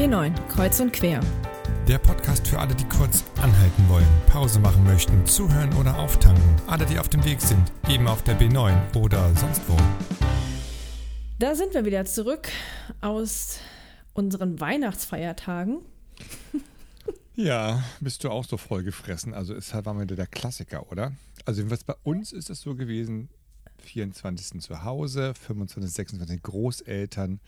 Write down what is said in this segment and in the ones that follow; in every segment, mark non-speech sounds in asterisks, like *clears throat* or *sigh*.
B9, Kreuz und Quer. Der Podcast für alle, die kurz anhalten wollen, Pause machen möchten, zuhören oder auftanken. Alle, die auf dem Weg sind, eben auf der B9 oder sonst wo. Da sind wir wieder zurück aus unseren Weihnachtsfeiertagen. *laughs* Ja, bist du auch so voll gefressen. Also ist halt war wieder der Klassiker, oder? Also jedenfalls bei uns ist es so gewesen, 24. zu Hause, 25, 26 Großeltern.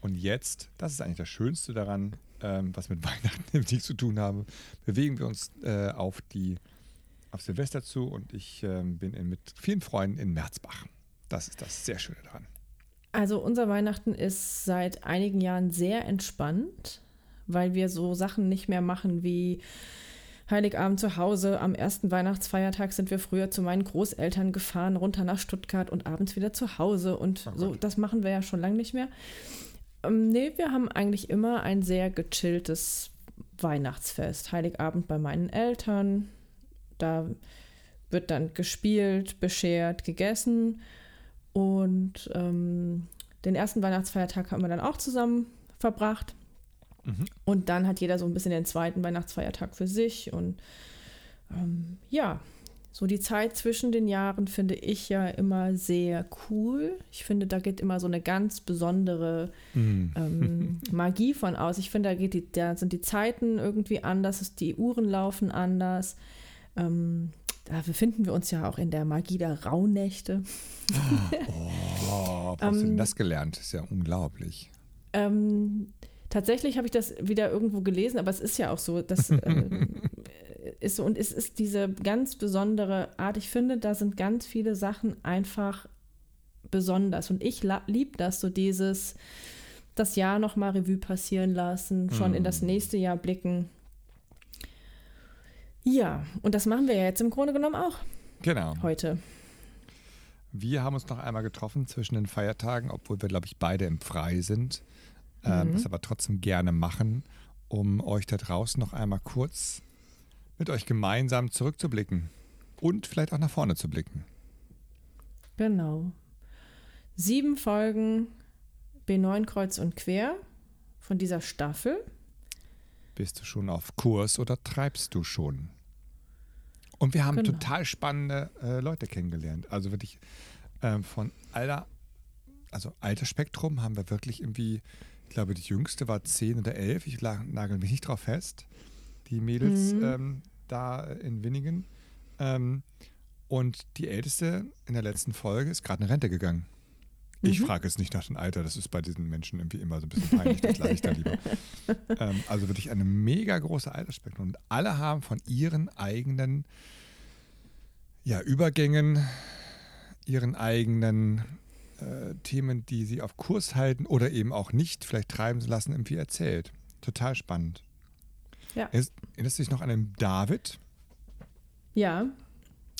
Und jetzt, das ist eigentlich das Schönste daran, ähm, was mit *laughs* Weihnachten nämlich zu tun haben, bewegen wir uns äh, auf die auf Silvester zu und ich ähm, bin in, mit vielen Freunden in Merzbach. Das ist das sehr Schöne daran. Also unser Weihnachten ist seit einigen Jahren sehr entspannt, weil wir so Sachen nicht mehr machen wie Heiligabend zu Hause. Am ersten Weihnachtsfeiertag sind wir früher zu meinen Großeltern gefahren, runter nach Stuttgart und abends wieder zu Hause. Und Oh so, das machen wir ja schon lange nicht mehr. Ähm, nee, wir haben eigentlich immer ein sehr gechilltes Weihnachtsfest. Heiligabend bei meinen Eltern. Da wird dann gespielt, beschert, gegessen. Und ähm, den ersten Weihnachtsfeiertag haben wir dann auch zusammen verbracht. Mhm. Und dann hat jeder so ein bisschen den zweiten Weihnachtsfeiertag für sich. Und ähm, ja, so die Zeit zwischen den Jahren finde ich ja immer sehr cool. Ich finde, da geht immer so eine ganz besondere Mhm. ähm, *laughs* Magie von aus. Ich finde, da, geht die, da sind die Zeiten irgendwie anders, die Uhren laufen anders. Ähm, da befinden wir uns ja auch in der Magie der Rauhnächte. Oh, *laughs* wo hast du denn das gelernt? Das ist ja unglaublich. Ähm, tatsächlich habe ich das wieder irgendwo gelesen, aber es ist ja auch so, das *laughs* äh, ist so und es ist diese ganz besondere Art. Ich finde, da sind ganz viele Sachen einfach besonders und ich liebe das so dieses das Jahr noch mal Revue passieren lassen, schon in das nächste Jahr blicken. Ja, und das machen wir ja jetzt im Grunde genommen auch Genau. heute. Wir haben uns noch einmal getroffen zwischen den Feiertagen, obwohl wir, glaube ich, beide im Frei sind. Ähm, das aber trotzdem gerne machen, um euch da draußen noch einmal kurz mit euch gemeinsam zurückzublicken und vielleicht auch nach vorne zu blicken. Genau. Sieben Folgen B9 Kreuz und Quer von dieser Staffel. Bist du schon auf Kurs oder treibst du schon? Und wir haben Genau. total spannende äh, Leute kennengelernt. Also wirklich ähm, von aller, also Altersspektrum haben wir wirklich irgendwie, ich glaube, die jüngste war 10 oder 11. Ich nagel mich nicht drauf fest. Die Mädels Mhm. ähm, da in Winningen. Ähm, und die älteste in der letzten Folge ist gerade in Rente gegangen. Ich Mhm. frage jetzt nicht nach dem Alter, das ist bei diesen Menschen irgendwie immer so ein bisschen peinlich, das lasse ich da lieber. *laughs* Ähm, also wirklich eine mega große Altersspektrum. Und alle haben von ihren eigenen ja, Übergängen, ihren eigenen äh, Themen, die sie auf Kurs halten oder eben auch nicht, vielleicht treiben sie lassen, irgendwie erzählt. Total spannend. Ja. Erinnerst du dich noch an den David? Ja,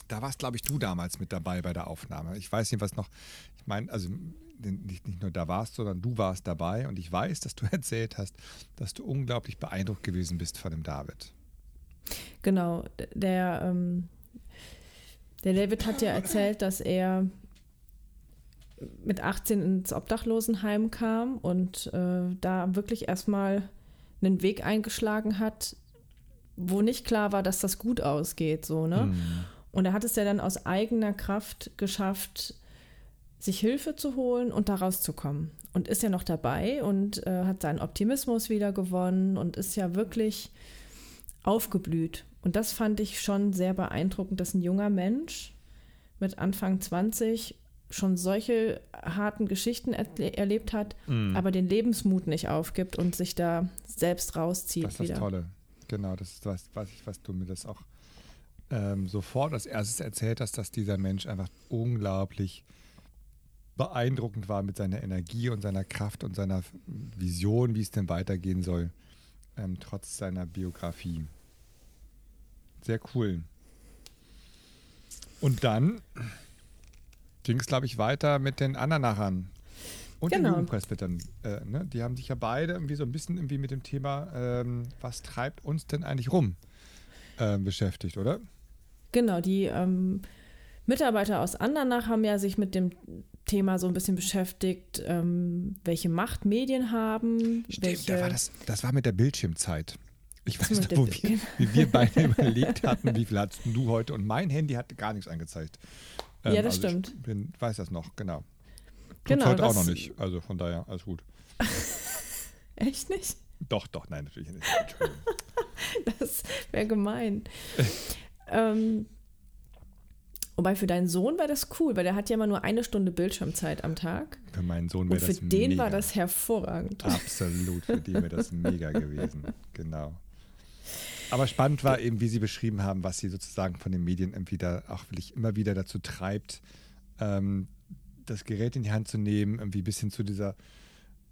Da warst, glaube ich, du damals mit dabei bei der Aufnahme. Ich weiß nicht, was noch, ich meine, also nicht, nicht nur da warst, sondern du warst dabei und ich weiß, dass du *laughs* erzählt hast, dass du unglaublich beeindruckt gewesen bist von dem David. genau. Der, ähm, der David hat ja *laughs* erzählt, dass er mit 18 ins Obdachlosenheim kam und äh, da wirklich erstmal einen Weg eingeschlagen hat, wo nicht klar war, dass das gut ausgeht, so, ne? Mhm. Und er hat es ja dann aus eigener Kraft geschafft, sich Hilfe zu holen und da rauszukommen. Und ist ja noch dabei und äh, hat seinen Optimismus wieder gewonnen und ist ja wirklich aufgeblüht. Und das fand ich schon sehr beeindruckend, dass ein junger Mensch mit Anfang 20 schon solche harten Geschichten erle erlebt hat, Mhm. aber den Lebensmut nicht aufgibt und sich da selbst rauszieht Das ist das wieder. Tolle. Genau, das ist was, was, ich, was du mir das auch ähm, sofort als erstes erzählt hast, dass dieser Mensch einfach unglaublich beeindruckend war mit seiner Energie und seiner Kraft und seiner Vision, wie es denn weitergehen soll, ähm, trotz seiner Biografie. Sehr cool. Und dann ging es, glaube ich, weiter mit den Andernachern. Und den Genau. Jugendpresbytern. Äh, ne? Die haben sich ja beide irgendwie so ein bisschen irgendwie mit dem Thema, ähm, was treibt uns denn eigentlich rum, ähm, beschäftigt, oder? Genau, die ähm, Mitarbeiter aus Andernach haben ja sich mit dem Thema so ein bisschen beschäftigt, ähm, welche Macht Medien haben. Stimmt, da war das, das war mit der Bildschirmzeit. Ich weiß noch, wo wir, *laughs* wie wir beide überlegt hatten, wie viel hattest du heute? Und mein Handy hatte gar nichts angezeigt. Ähm, Ja, das also stimmt. Ich bin, weiß das noch, genau. Tut's Genau, heute auch noch nicht. Also von daher, alles gut. *laughs* Echt nicht? Doch, doch, nein, natürlich nicht. *laughs* Das wäre gemein. *laughs* ähm, wobei für deinen Sohn war das cool, weil der hat ja immer nur eine Stunde Bildschirmzeit am Tag. Für meinen Sohn Und wäre für das den mega. war das hervorragend. Absolut, für die wäre das mega gewesen. Genau. Aber spannend war eben, wie Sie beschrieben haben, was Sie sozusagen von den Medien irgendwie da auch wirklich immer wieder dazu treibt, ähm, das Gerät in die Hand zu nehmen, irgendwie bis hin zu dieser,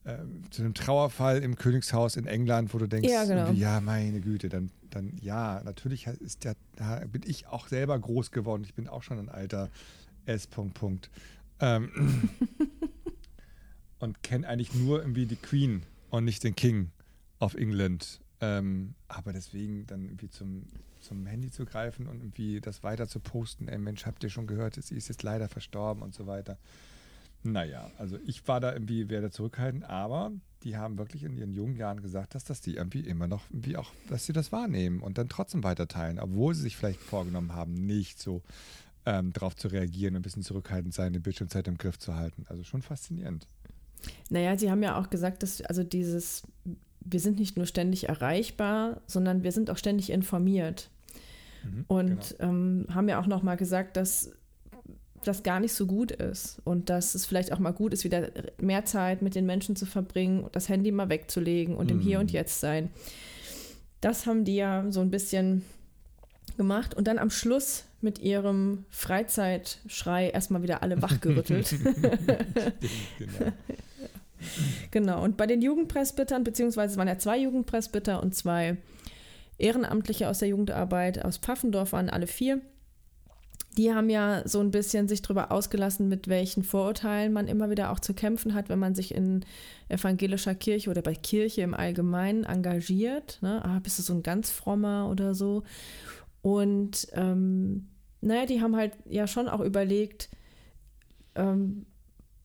ähm, zu einem Trauerfall im Königshaus in England, wo du denkst, Ja, genau. ja, meine Güte, dann, dann ja, natürlich ist der, bin ich auch selber groß geworden. Ich bin auch schon ein alter S. Punkt, Punkt. Ähm, *laughs* und kenne eigentlich nur irgendwie die Queen und nicht den King of England. Ähm, aber deswegen dann irgendwie zum, zum Handy zu greifen und irgendwie das weiter zu posten, ey Mensch, habt ihr schon gehört, sie ist jetzt leider verstorben und so weiter. Naja, also ich war da irgendwie, werde zurückhalten, aber die haben wirklich in ihren jungen Jahren gesagt, dass das die irgendwie immer noch irgendwie auch, dass sie das wahrnehmen und dann trotzdem weiterteilen, obwohl sie sich vielleicht vorgenommen haben, nicht so ähm, darauf zu reagieren und ein bisschen zurückhaltend sein, die Bildschirmzeit im Griff zu halten. Also schon faszinierend. Naja, sie haben ja auch gesagt, dass also dieses, wir sind nicht nur ständig erreichbar, sondern wir sind auch ständig informiert. Mhm, Und ähm, haben ja auch noch mal gesagt, dass das gar nicht so gut ist und dass es vielleicht auch mal gut ist, wieder mehr Zeit mit den Menschen zu verbringen, das Handy mal wegzulegen und im Hier Mhm. und Jetzt sein. Das haben die ja so ein bisschen gemacht und dann am Schluss mit ihrem Freizeitschrei erstmal wieder alle *laughs* wachgerüttelt. genau. *laughs* *laughs* Genau, und bei den Jugendpresbytern, beziehungsweise es waren ja zwei Jugendpresbyter und zwei Ehrenamtliche aus der Jugendarbeit aus Pfaffendorf waren alle vier. Die haben ja so ein bisschen sich darüber ausgelassen, mit welchen Vorurteilen man immer wieder auch zu kämpfen hat, wenn man sich in evangelischer Kirche oder bei Kirche im Allgemeinen engagiert. Ne? Ah, bist du so ein ganz frommer oder so? Und ähm, naja, die haben halt ja schon auch überlegt, ähm,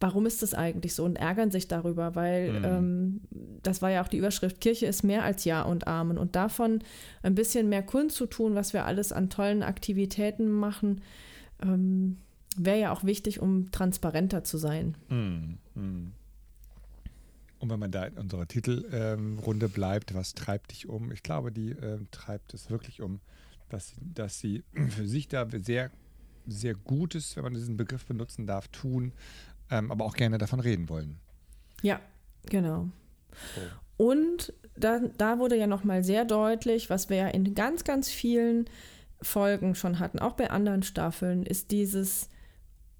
warum ist das eigentlich so und ärgern sich darüber, weil Mhm. ähm, das war ja auch die Überschrift, Kirche ist mehr als Ja und Amen und davon ein bisschen mehr kundzutun, was wir alles an tollen Aktivitäten machen, ähm, wäre ja auch wichtig, um transparenter zu sein. Hm, hm. Und wenn man da in unserer Titelrunde bleibt, was treibt dich um? Ich glaube, die ähm, treibt es wirklich um, dass, sie- dass sie für sich da sehr, sehr Gutes, wenn man diesen Begriff benutzen darf, tun, ähm, aber auch gerne davon reden wollen. Ja, genau. So. Und da, da wurde ja nochmal sehr deutlich, was wir ja in ganz, ganz vielen Folgen schon hatten, auch bei anderen Staffeln, ist dieses,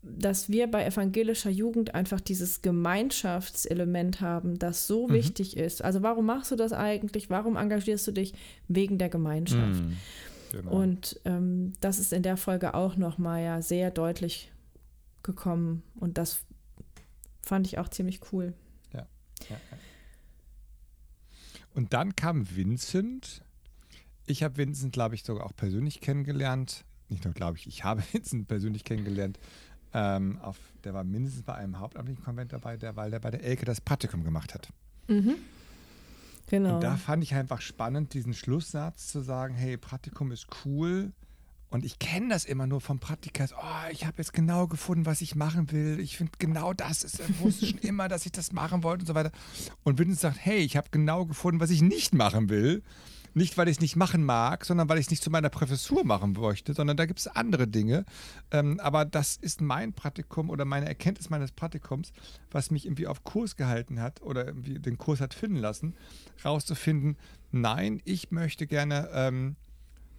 dass wir bei evangelischer Jugend einfach dieses Gemeinschaftselement haben, das so Mhm. wichtig ist. Also warum machst du das eigentlich? Warum engagierst du dich? Wegen der Gemeinschaft. Hm, genau. Und ähm, das ist in der Folge auch nochmal ja sehr deutlich gekommen. Und das fand ich auch ziemlich cool. Ja, ja. Und dann kam Vincent. Ich habe Vincent, glaube ich, sogar auch persönlich kennengelernt. Nicht nur, glaube ich, ich habe *laughs* Vincent persönlich kennengelernt. Ähm, auf, der war mindestens bei einem hauptamtlichen Konvent dabei, der, weil der bei der Elke das Praktikum gemacht hat. Mhm. Genau. Und da fand ich einfach spannend, diesen Schlusssatz zu sagen, hey, Praktikum ist cool. Und ich kenne das immer nur vom Praktika. Oh, ich habe jetzt genau gefunden, was ich machen will. Ich finde genau das ist, ich wusste schon immer, dass ich das machen wollte und so weiter. Und Vincent sagt, hey, ich habe genau gefunden, was ich nicht machen will. Nicht, weil ich es nicht machen mag, sondern weil ich es nicht zu meiner Professur machen möchte, sondern da gibt es andere Dinge. Ähm, aber das ist mein Praktikum oder meine Erkenntnis meines Praktikums, was mich irgendwie auf Kurs gehalten hat oder irgendwie den Kurs hat finden lassen, rauszufinden, nein, ich möchte gerne ähm,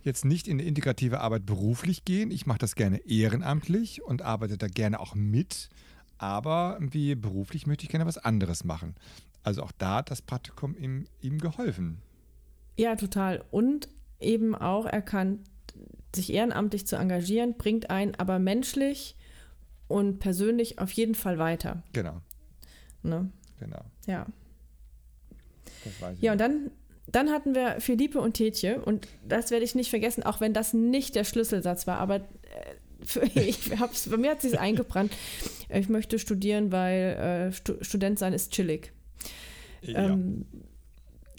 jetzt nicht in eine integrative Arbeit beruflich gehen. Ich mache das gerne ehrenamtlich und arbeite da gerne auch mit. Aber irgendwie beruflich möchte ich gerne was anderes machen. Also auch da hat das Praktikum ihm, ihm geholfen. Ja, total. Und eben auch erkannt, sich ehrenamtlich zu engagieren, bringt einen aber menschlich und persönlich auf jeden Fall weiter. Genau, Ne? genau. Ja. Ja, und dann, dann hatten wir Philippe und Tetje und das werde ich nicht vergessen, auch wenn das nicht der Schlüsselsatz war, aber äh, *laughs* bei mir hat sich eingebrannt. Ich möchte studieren, weil äh, Stu Student sein ist chillig. Ja. Ähm,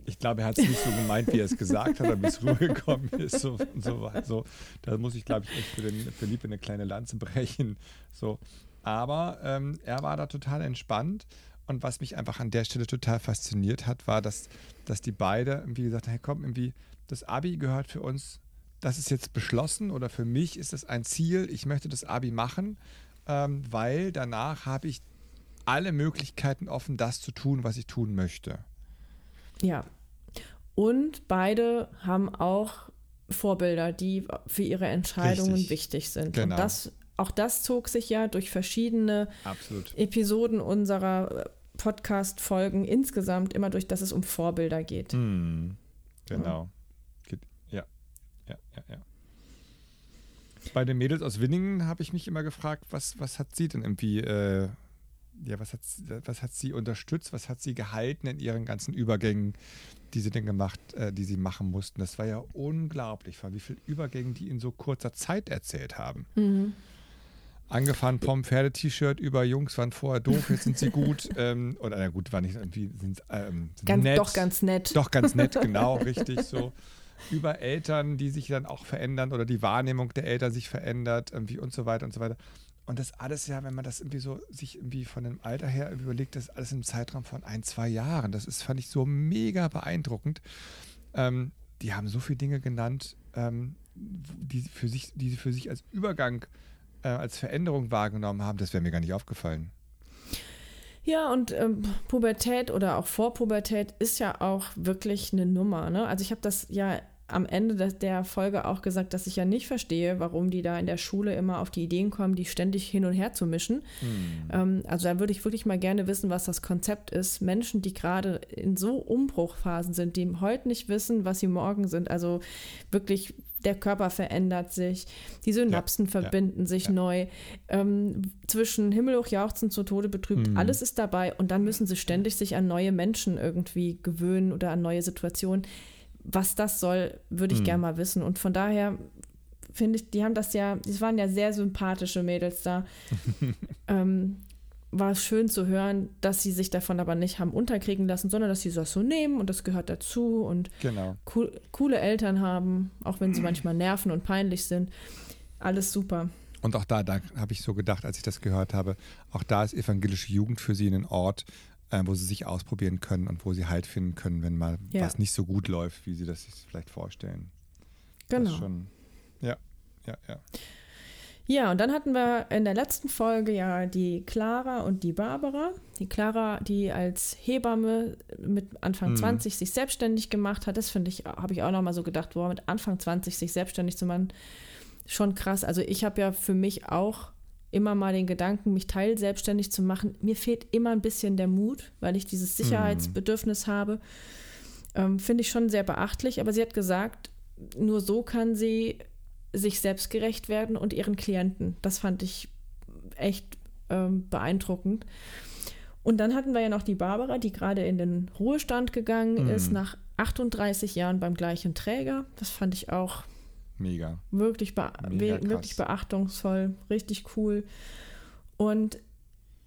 ich glaube, er hat es nicht so gemeint, wie er es gesagt hat, aber wie es rübergekommen ist. So, so, so. Da muss ich, glaube ich, echt für, den, Liebe eine kleine Lanze brechen. So. Aber ähm, er war da total entspannt. Und was mich einfach an der Stelle total fasziniert hat, war, dass, dass die beide irgendwie gesagt haben, hey komm, irgendwie, das Abi gehört für uns, das ist jetzt beschlossen oder für mich ist das ein Ziel, ich möchte das Abi machen, ähm, weil danach habe ich alle Möglichkeiten offen, das zu tun, was ich tun möchte. Ja. Und beide haben auch Vorbilder, die für ihre Entscheidungen Richtig. wichtig sind. Genau. Und das, auch das zog sich ja durch verschiedene Absolut. Episoden unserer äh, Podcast-Folgen insgesamt immer durch, dass es um Vorbilder geht. Hm. Genau. Ja. ja, ja, ja. Bei den Mädels aus Winningen habe ich mich immer gefragt, was, was hat sie denn irgendwie äh, ja, was hat, was hat sie unterstützt, was hat sie gehalten in ihren ganzen Übergängen, die sie denn gemacht, äh, die sie machen mussten. Das war ja unglaublich, wie viele Übergänge die in so kurzer Zeit erzählt haben. Mhm. Angefangen vom Pferde-T-Shirt über Jungs waren vorher doof, jetzt sind sie gut. *laughs* ähm, oder na gut, war nicht irgendwie sind, ähm, sind ganz, nett. Doch ganz nett. Doch ganz nett, *laughs* genau, richtig so. Über Eltern, die sich dann auch verändern oder die Wahrnehmung der Eltern sich verändert, irgendwie und so weiter und so weiter. Und das alles ja, wenn man das irgendwie so sich irgendwie von dem Alter her überlegt, das ist alles im Zeitraum von ein, zwei Jahren. Das ist, fand ich so mega beeindruckend. Ähm, die haben so viele Dinge genannt, ähm, die, für sich, die sie für sich als Übergang, äh, als Veränderung wahrgenommen haben. Das wäre mir gar nicht aufgefallen. Ja, und ähm, Pubertät oder auch Vorpubertät ist ja auch wirklich eine Nummer. Ne? Also ich habe das ja am Ende der Folge auch gesagt, dass ich ja nicht verstehe, warum die da in der Schule immer auf die Ideen kommen, die ständig hin und her zu mischen. Mhm. Also da würde ich wirklich mal gerne wissen, was das Konzept ist. Menschen, die gerade in so Umbruchphasen sind, die heute nicht wissen, was sie morgen sind. Also wirklich der Körper verändert sich, die Synapsen ja, verbinden ja, sich ja. neu, ähm, zwischen Himmel hoch jauchzen zu Tode betrübt, mhm. alles ist dabei und dann müssen sie ständig sich an neue Menschen irgendwie gewöhnen oder an neue Situationen was das soll, würde ich mhm. gerne mal wissen. Und von daher finde ich, die haben das ja, das waren ja sehr sympathische Mädels da. *laughs* ähm, war es schön zu hören, dass sie sich davon aber nicht haben unterkriegen lassen, sondern dass sie das so nehmen und das gehört dazu und genau. cool, coole Eltern haben, auch wenn sie manchmal nerven und peinlich sind. Alles super. Und auch da, da habe ich so gedacht, als ich das gehört habe, auch da ist evangelische Jugend für sie ein Ort, äh, wo sie sich ausprobieren können und wo sie Halt finden können, wenn mal ja. was nicht so gut läuft, wie sie das sich vielleicht vorstellen. Genau. Schon, ja, ja, ja. Ja, und dann hatten wir in der letzten Folge ja die Clara und die Barbara. Die Clara, die als Hebamme mit Anfang mhm. 20 sich selbstständig gemacht hat, das finde ich, habe ich auch nochmal so gedacht, boah, mit Anfang 20 sich selbstständig zu machen, schon krass. Also ich habe ja für mich auch immer mal den Gedanken, mich teilselbstständig zu machen. Mir fehlt immer ein bisschen der Mut, weil ich dieses Sicherheitsbedürfnis mhm. habe. Ähm, Finde ich schon sehr beachtlich. Aber sie hat gesagt, nur so kann sie sich selbst gerecht werden und ihren Klienten. Das fand ich echt ähm, beeindruckend. Und dann hatten wir ja noch die Barbara, die gerade in den Ruhestand gegangen mhm. ist, nach 38 Jahren beim gleichen Träger. Das fand ich auch Mega. Wirklich, be Mega wirklich beachtungsvoll, richtig cool. Und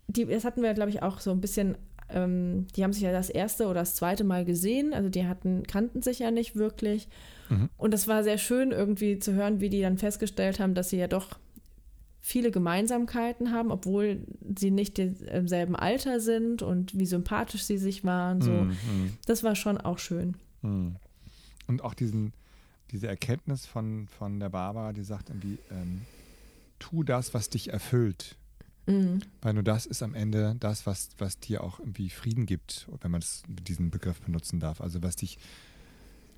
die, das hatten wir, glaube ich, auch so ein bisschen, ähm, die haben sich ja das erste oder das zweite Mal gesehen, also die hatten, kannten sich ja nicht wirklich. Mhm. Und das war sehr schön irgendwie zu hören, wie die dann festgestellt haben, dass sie ja doch viele Gemeinsamkeiten haben, obwohl sie nicht im selben Alter sind und wie sympathisch sie sich waren. So. Mhm. Das war schon auch schön. Mhm. Und auch diesen, diese Erkenntnis von, von der Barbara, die sagt irgendwie, ähm, tu das, was dich erfüllt. Mhm. Weil nur das ist am Ende das, was, was dir auch irgendwie Frieden gibt, wenn man diesen Begriff benutzen darf. Also was dich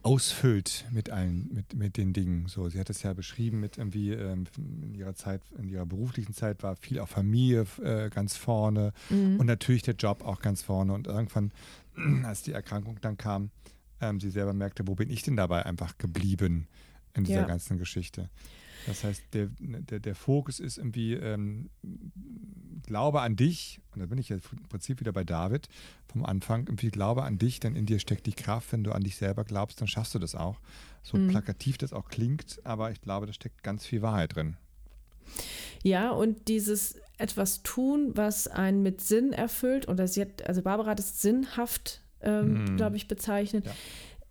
ausfüllt mit allen, mit, mit den Dingen. So, sie hat es ja beschrieben mit irgendwie ähm, in ihrer Zeit, in ihrer beruflichen Zeit war viel auch Familie äh, ganz vorne mhm. und natürlich der Job auch ganz vorne. Und irgendwann, *clears throat* als die Erkrankung dann kam, ähm, sie selber merkte, wo bin ich denn dabei einfach geblieben in dieser ja. ganzen Geschichte. Das heißt, der, der, der Fokus ist irgendwie ähm, Glaube an dich, und da bin ich ja im Prinzip wieder bei David vom Anfang, irgendwie Glaube an dich, denn in dir steckt die Kraft, wenn du an dich selber glaubst, dann schaffst du das auch. So mhm. plakativ das auch klingt, aber ich glaube, da steckt ganz viel Wahrheit drin. Ja, und dieses etwas tun, was einen mit Sinn erfüllt, oder sie hat, also Barbara hat es sinnhaft, ähm, mm. glaube ich, bezeichnet. Ja.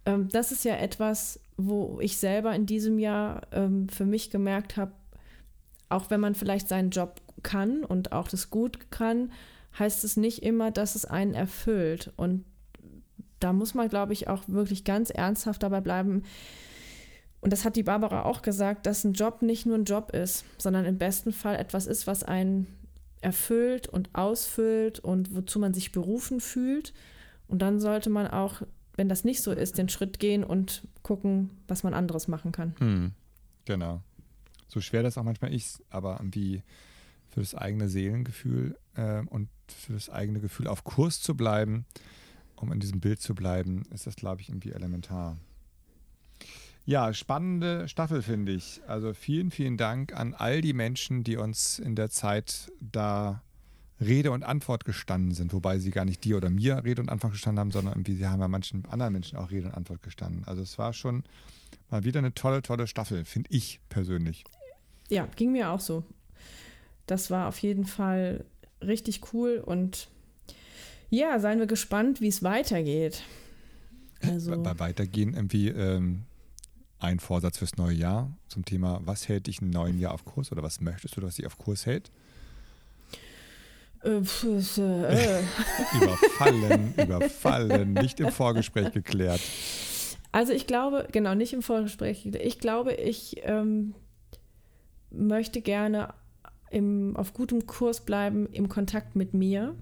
Ähm, das ist ja etwas, wo ich selber in diesem Jahr ähm, für mich gemerkt habe, auch wenn man vielleicht seinen Job kann und auch das gut kann, heißt es nicht immer, dass es einen erfüllt. Und da muss man, glaube ich, auch wirklich ganz ernsthaft dabei bleiben. Und das hat die Barbara auch gesagt, dass ein Job nicht nur ein Job ist, sondern im besten Fall etwas ist, was einen erfüllt und ausfüllt und wozu man sich berufen fühlt. Und dann sollte man auch, wenn das nicht so ist, den Schritt gehen und gucken, was man anderes machen kann. Hm, genau. So schwer das auch manchmal ist, aber irgendwie für das eigene Seelengefühl äh, und für das eigene Gefühl auf Kurs zu bleiben, um in diesem Bild zu bleiben, ist das, glaube ich, irgendwie elementar. Ja, spannende Staffel finde ich. Also vielen, vielen Dank an all die Menschen, die uns in der Zeit da Rede und Antwort gestanden sind, wobei sie gar nicht dir oder mir Rede und Antwort gestanden haben, sondern irgendwie sie haben ja manchen anderen Menschen auch Rede und Antwort gestanden. Also es war schon mal wieder eine tolle, tolle Staffel, finde ich persönlich. Ja, ging mir auch so. Das war auf jeden Fall richtig cool und ja, seien wir gespannt, wie es weitergeht. Also, bei, bei Weitergehen irgendwie ähm, ein Vorsatz fürs neue Jahr zum Thema, was hält dich im neuen Jahr auf Kurs oder was möchtest du, dass dich auf Kurs hält? Äh, äh. *laughs* überfallen, überfallen, nicht im Vorgespräch geklärt. Also ich glaube, genau, nicht im Vorgespräch. Ich glaube, ich ähm, möchte gerne im, auf gutem Kurs bleiben im Kontakt mit mir.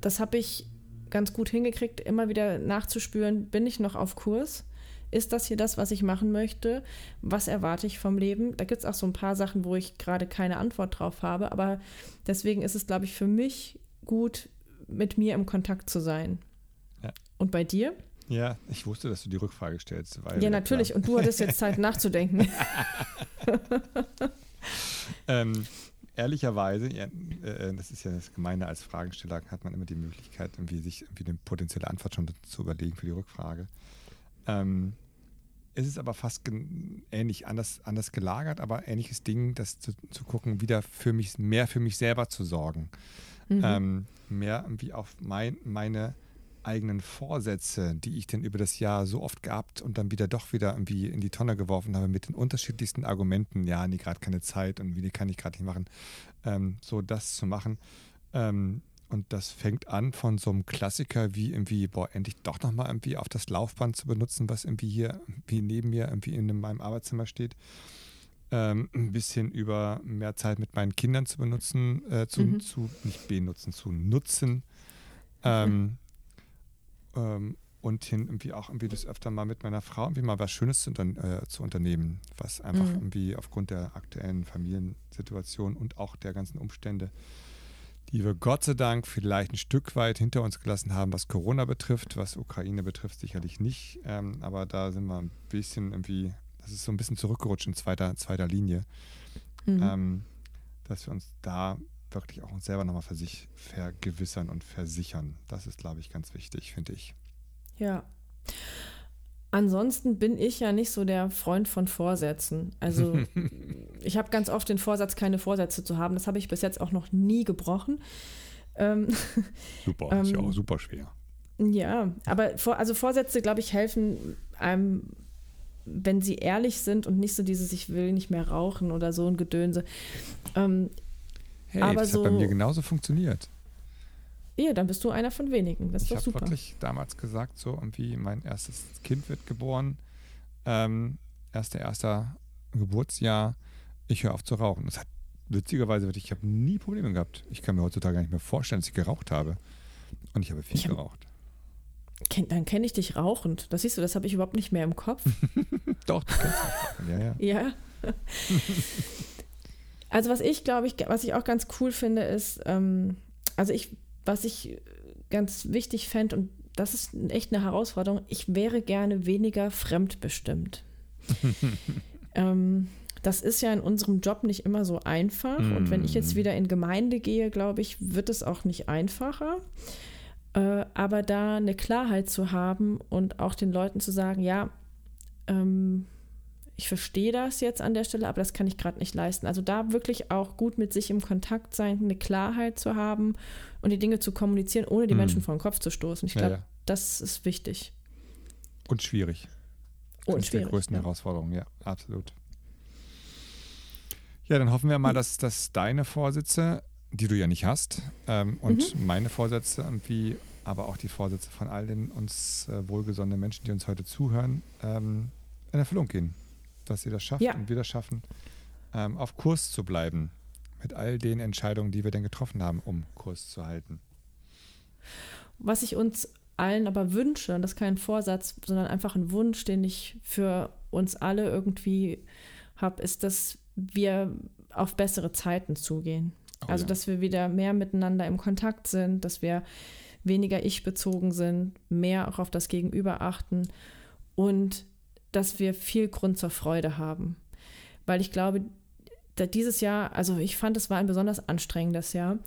Das habe ich ganz gut hingekriegt, immer wieder nachzuspüren, bin ich noch auf Kurs? Ist das hier das, was ich machen möchte? Was erwarte ich vom Leben? Da gibt es auch so ein paar Sachen, wo ich gerade keine Antwort drauf habe, aber deswegen ist es, glaube ich, für mich gut, mit mir im Kontakt zu sein. Ja. Und bei dir? Ja, ich wusste, dass du die Rückfrage stellst. ja, natürlich. Und du hattest jetzt Zeit *laughs* nachzudenken. *laughs* ähm, ehrlicherweise, ja, äh, das ist ja das Gemeine als Fragensteller, hat man immer die Möglichkeit, irgendwie sich irgendwie eine potenzielle Antwort schon zu überlegen für die Rückfrage. Ähm, es ist aber fast ähnlich, anders, anders gelagert, aber ähnliches Ding, das zu, zu gucken, wieder für mich, mehr für mich selber zu sorgen. Mhm. Ähm, mehr irgendwie auf mein, meine eigenen Vorsätze, die ich denn über das Jahr so oft gehabt und dann wieder doch wieder irgendwie in die Tonne geworfen habe mit den unterschiedlichsten Argumenten, ja, nee, gerade keine Zeit und wie die kann ich gerade nicht machen, ähm, so das zu machen. Ähm, und das fängt an von so einem Klassiker wie irgendwie, boah, endlich doch nochmal irgendwie auf das Laufband zu benutzen, was irgendwie hier, wie neben mir irgendwie in meinem Arbeitszimmer steht. Ähm, ein bisschen über mehr Zeit mit meinen Kindern zu benutzen, äh, zu, mhm. zu, nicht benutzen, zu nutzen. Ähm, mhm ähm, und hin irgendwie auch irgendwie das öfter mal mit meiner Frau irgendwie mal was Schönes zu, äh, zu unternehmen, was einfach mhm. irgendwie aufgrund der aktuellen Familiensituation und auch der ganzen Umstände, die wir Gott sei Dank vielleicht ein Stück weit hinter uns gelassen haben, was Corona betrifft, was Ukraine betrifft, sicherlich nicht. Ähm, aber da sind wir ein bisschen irgendwie, das ist so ein bisschen zurückgerutscht in zweiter, zweiter Linie. Mhm. Ähm, dass wir uns da wirklich auch uns selber nochmal für sich vergewissern und versichern. Das ist, glaube ich, ganz wichtig, finde ich. Ja. Ansonsten bin ich ja nicht so der Freund von Vorsätzen. Also *laughs* ich habe ganz oft den Vorsatz, keine Vorsätze zu haben. Das habe ich bis jetzt auch noch nie gebrochen. Ähm, *laughs* super, ist ja auch ähm, super schwer. Ja, aber vor, also Vorsätze, glaube ich, helfen einem, wenn sie ehrlich sind und nicht so dieses, ich will nicht mehr rauchen oder so ein Gedönse. Ähm, Hey, Aber das so, hat bei mir genauso funktioniert. Ja, dann bist du einer von wenigen. Das ist ich doch super. Ich habe wirklich damals gesagt, so irgendwie mein erstes Kind wird geboren, ähm, erster, erster Geburtsjahr, ich höre auf zu rauchen. Das hat witzigerweise, ich habe nie Probleme gehabt. Ich kann mir heutzutage gar nicht mehr vorstellen, dass ich geraucht habe. Und ich habe viel ich hab, geraucht. Kenn, dann kenne ich dich rauchend. Das siehst du, das habe ich überhaupt nicht mehr im Kopf. *laughs* Doch, du kennst mich. Ja, ja. Ja. *laughs* Also was ich glaube ich, was ich auch ganz cool finde, ist, ähm, also ich, was ich ganz wichtig fände, und das ist echt eine Herausforderung, ich wäre gerne weniger fremdbestimmt. *laughs* ähm, das ist ja in unserem Job nicht immer so einfach. Mm. Und wenn ich jetzt mm. wieder in Gemeinde gehe, glaube ich, wird es auch nicht einfacher. Äh, aber da eine Klarheit zu haben und auch den Leuten zu sagen, ja, ähm, ich verstehe das jetzt an der Stelle, aber das kann ich gerade nicht leisten. Also da wirklich auch gut mit sich im Kontakt sein, eine Klarheit zu haben und die Dinge zu kommunizieren, ohne die mhm. Menschen vor den Kopf zu stoßen. Ich glaube, ja, ja. das ist wichtig. Und schwierig. Das und ist schwierig. Die größten ja. Herausforderungen, ja, absolut. Ja, dann hoffen wir mal, dass, dass deine Vorsätze, die du ja nicht hast, ähm, und mhm. meine Vorsätze irgendwie, aber auch die Vorsätze von all den uns äh, wohlgesonnenen Menschen, die uns heute zuhören, ähm, in Erfüllung gehen. Dass sie das schaffen ja. und wir das schaffen, ähm, auf Kurs zu bleiben mit all den Entscheidungen, die wir denn getroffen haben, um Kurs zu halten. Was ich uns allen aber wünsche, und das ist kein Vorsatz, sondern einfach ein Wunsch, den ich für uns alle irgendwie habe, ist, dass wir auf bessere Zeiten zugehen. Oh, also, ja. dass wir wieder mehr miteinander im Kontakt sind, dass wir weniger ich-bezogen sind, mehr auch auf das Gegenüber achten und dass wir viel Grund zur Freude haben. Weil ich glaube, dieses Jahr, also ich fand, es war ein besonders anstrengendes Jahr.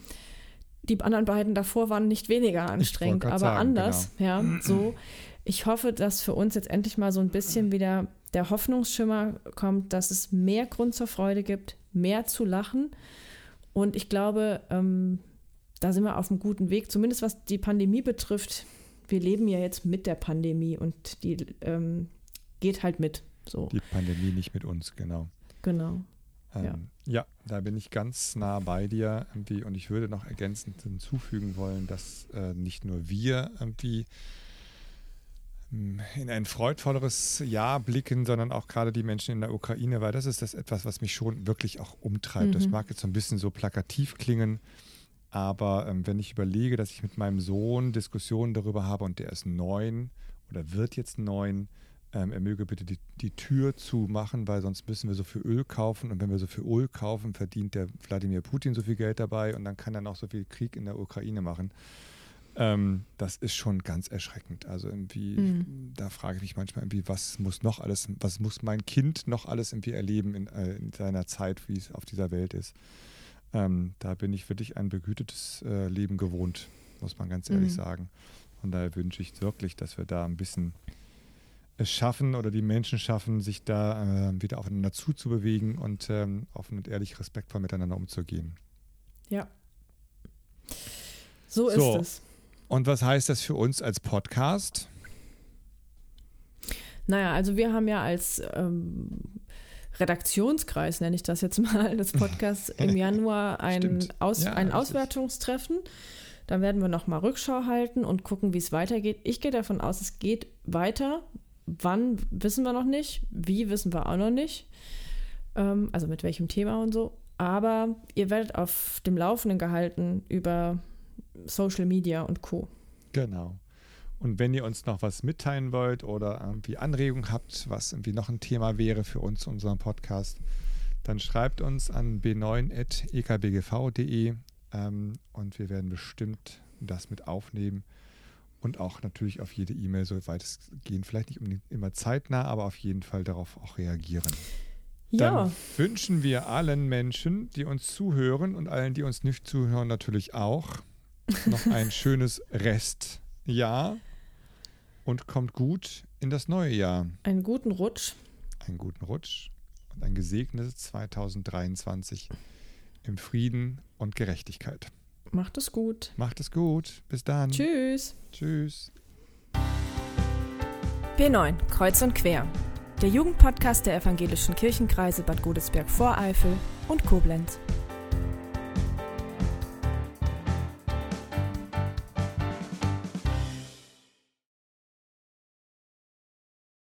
Die anderen beiden davor waren nicht weniger anstrengend, aber sagen, anders. Genau. Ja, *clears throat* so. Ich hoffe, dass für uns jetzt endlich mal so ein bisschen wieder der Hoffnungsschimmer kommt, dass es mehr Grund zur Freude gibt, mehr zu lachen. Und ich glaube, ähm, da sind wir auf einem guten Weg, zumindest was die Pandemie betrifft. Wir leben ja jetzt mit der Pandemie und die ähm, geht halt mit. So. Die Pandemie nicht mit uns, genau. Genau. Ähm, ja. ja. da bin ich ganz nah bei dir irgendwie und ich würde noch ergänzend hinzufügen wollen, dass äh, nicht nur wir irgendwie in ein freudvolleres Jahr blicken, sondern auch gerade die Menschen in der Ukraine, weil das ist das etwas, was mich schon wirklich auch umtreibt. Mhm. Das mag jetzt so ein bisschen so plakativ klingen, aber ähm, wenn ich überlege, dass ich mit meinem Sohn Diskussionen darüber habe und der ist neun oder wird jetzt neun, ähm, er möge bitte die, die Tür zumachen, weil sonst müssen wir so viel Öl kaufen und wenn wir so viel Öl kaufen, verdient der Wladimir Putin so viel Geld dabei und dann kann er noch so viel Krieg in der Ukraine machen. Ähm, das ist schon ganz erschreckend. Also irgendwie, mhm. da frage ich mich manchmal irgendwie, was muss noch alles, was muss mein Kind noch alles irgendwie erleben in, äh, in seiner Zeit, wie es auf dieser Welt ist. Ähm, da bin ich wirklich ein begütetes äh, Leben gewohnt, muss man ganz ehrlich mhm. sagen. Und daher wünsche ich wirklich, dass wir da ein bisschen es schaffen oder die Menschen schaffen, sich da äh, wieder aufeinander zuzubewegen und ähm, offen und ehrlich respektvoll miteinander umzugehen. Ja. So, so ist es. Und was heißt das für uns als Podcast? Naja, also wir haben ja als ähm, Redaktionskreis, nenne ich das jetzt mal, des Podcasts *laughs* im Januar ein, Aus, ja, ein Auswertungstreffen. Dann werden wir nochmal Rückschau halten und gucken, wie es weitergeht. Ich gehe davon aus, es geht weiter. Wann wissen wir noch nicht. Wie wissen wir auch noch nicht. Ähm, also mit welchem Thema und so. Aber ihr werdet auf dem Laufenden gehalten über Social Media und Co. Genau. Und wenn ihr uns noch was mitteilen wollt oder irgendwie Anregungen habt, was irgendwie noch ein Thema wäre für uns, unseren Podcast, dann schreibt uns an b9.ekbgv.de ähm, und wir werden bestimmt das mit aufnehmen und auch natürlich auf jede E-Mail, soweit es gehen, vielleicht nicht immer zeitnah, aber auf jeden Fall darauf auch reagieren. Ja. Dann wünschen wir allen Menschen, die uns zuhören und allen, die uns nicht zuhören, natürlich auch noch ein *laughs* schönes Restjahr und kommt gut in das neue Jahr. Einen guten Rutsch. Einen guten Rutsch und ein gesegnetes 2023 im Frieden und Gerechtigkeit. Macht es gut. Macht es gut. Bis dann. Tschüss. Tschüss. B9, Kreuz und Quer. Der Jugendpodcast der evangelischen Kirchenkreise Bad Godesberg-Voreifel und Koblenz.